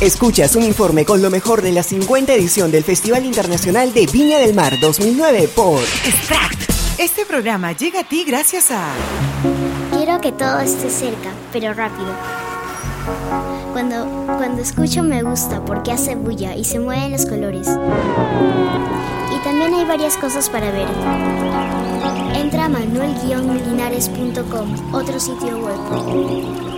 Escuchas un informe con lo mejor de la 50 edición del Festival Internacional de Viña del Mar 2009 por Extract. Este programa llega a ti gracias a... Quiero que todo esté cerca, pero rápido. Cuando, cuando escucho me gusta porque hace bulla y se mueven los colores. Y también hay varias cosas para ver. Entra a manuel-linares.com, otro sitio web.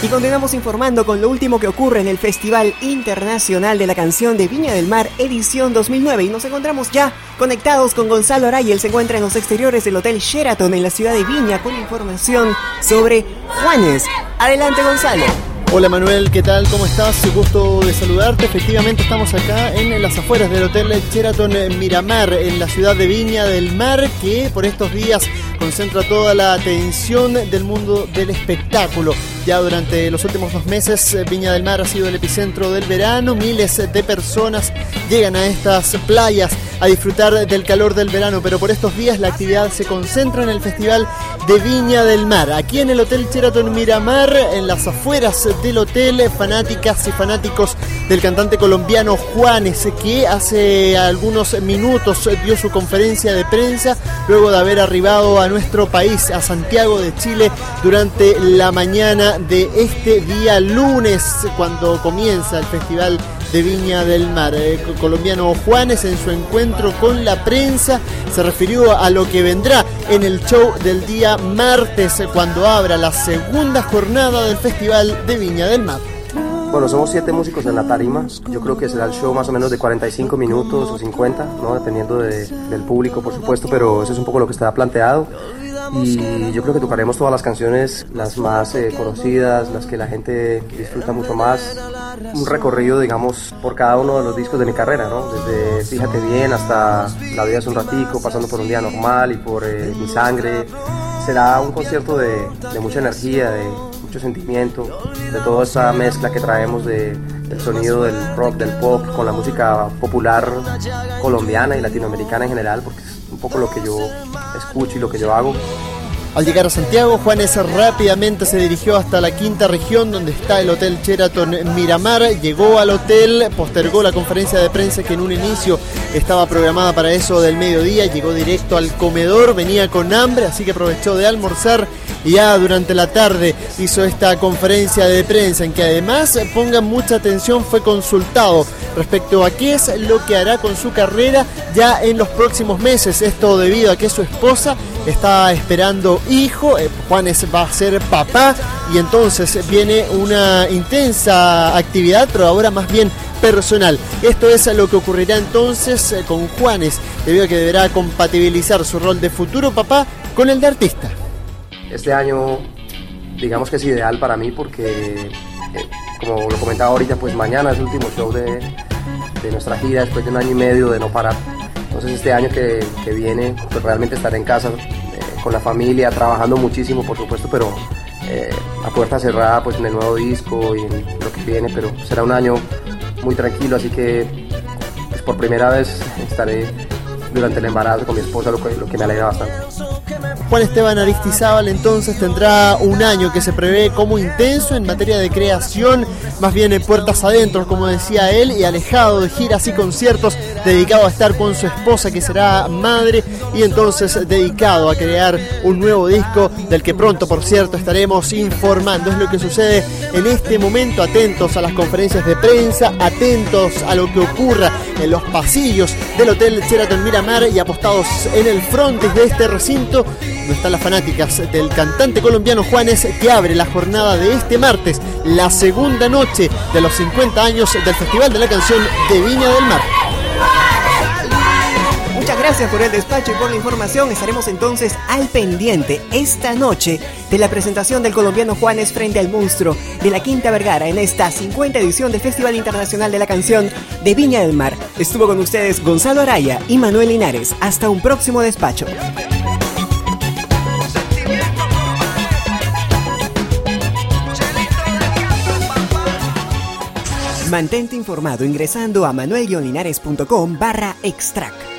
Y continuamos informando con lo último que ocurre en el Festival Internacional de la Canción de Viña del Mar, edición 2009. Y nos encontramos ya conectados con Gonzalo Araya. Él se encuentra en los exteriores del Hotel Sheraton en la ciudad de Viña con información sobre Juanes. Adelante, Gonzalo. Hola Manuel, ¿qué tal? ¿Cómo estás? Gusto de saludarte. Efectivamente estamos acá en las afueras del Hotel Sheraton Miramar, en la ciudad de Viña del Mar, que por estos días concentra toda la atención del mundo del espectáculo. Ya durante los últimos dos meses, Viña del Mar ha sido el epicentro del verano. Miles de personas llegan a estas playas a disfrutar del calor del verano, pero por estos días la actividad se concentra en el Festival de Viña del Mar. Aquí en el Hotel Sheraton Miramar, en las afueras del hotel, fanáticas y fanáticos del cantante colombiano Juanes, que hace algunos minutos dio su conferencia de prensa luego de haber arribado a nuestro país, a Santiago de Chile, durante la mañana de este día lunes, cuando comienza el Festival de Viña del Mar. Eh, colombiano Juanes en su encuentro con la prensa se refirió a lo que vendrá en el show del día martes cuando abra la segunda jornada del Festival de Viña del Mar. Bueno, somos siete músicos en la tarima. Yo creo que será el show más o menos de 45 minutos o 50, ¿no? dependiendo del público, por supuesto, pero eso es un poco lo que está planteado y yo creo que tocaremos todas las canciones, las más eh, conocidas, las que la gente disfruta mucho más. Un recorrido, digamos, por cada uno de los discos de mi carrera, ¿no? Desde Fíjate Bien hasta La vida es un ratico, pasando por Un día normal y por eh, Mi sangre. Será un concierto de, de, mucha energía, de mucho sentimiento, de toda esa mezcla que traemos de, del sonido del rock, del pop, con la música popular colombiana y latinoamericana en general, porque es un poco lo que yo escucho y lo que yo hago. Al llegar a Santiago, Juanes rápidamente se dirigió hasta la quinta región donde está el Hotel Sheraton Miramar. Llegó al hotel, postergó la conferencia de prensa que en un inicio estaba programada para eso del mediodía. Llegó directo al comedor, venía con hambre, así que aprovechó de almorzar y ya durante la tarde hizo esta conferencia de prensa en que además, pongan mucha atención, fue consultado respecto a qué es lo que hará con su carrera ya en los próximos meses. Esto debido a que su esposa está esperando hijo, eh, Juanes va a ser papá y entonces viene una intensa actividad, pero ahora más bien personal. Esto es lo que ocurrirá entonces eh, con Juanes, debido a que deberá compatibilizar su rol de futuro papá con el de artista. Este año, digamos que es ideal para mí porque, eh, como lo comentaba ahorita, pues mañana es el último show de, de nuestra gira después de un año y medio de no parar. Entonces este año que, que viene, pues realmente estaré en casa con la familia, trabajando muchísimo por supuesto, pero eh, a puerta cerrada pues en el nuevo disco y en lo que viene, pero será un año muy tranquilo, así que pues, por primera vez estaré durante el embarazo con mi esposa, lo que, lo que me alegra bastante. Juan Esteban Aristizábal entonces tendrá un año que se prevé como intenso en materia de creación, más bien en puertas adentro, como decía él, y alejado de giras y conciertos, dedicado a estar con su esposa que será madre y entonces dedicado a crear un nuevo disco del que pronto, por cierto, estaremos informando. Es lo que sucede en este momento, atentos a las conferencias de prensa, atentos a lo que ocurra en los pasillos del Hotel Sheraton Miramar y apostados en el frontis de este recinto donde están las fanáticas del cantante colombiano Juanes que abre la jornada de este martes, la segunda noche de los 50 años del Festival de la Canción de Viña del Mar. Muchas gracias por el despacho y por la información. Estaremos entonces al pendiente esta noche de la presentación del colombiano Juanes frente al monstruo de la Quinta Vergara en esta 50 edición del Festival Internacional de la Canción de Viña del Mar. Estuvo con ustedes Gonzalo Araya y Manuel Linares. Hasta un próximo despacho. Mantente informado ingresando a manuelyolinares.com barra extract.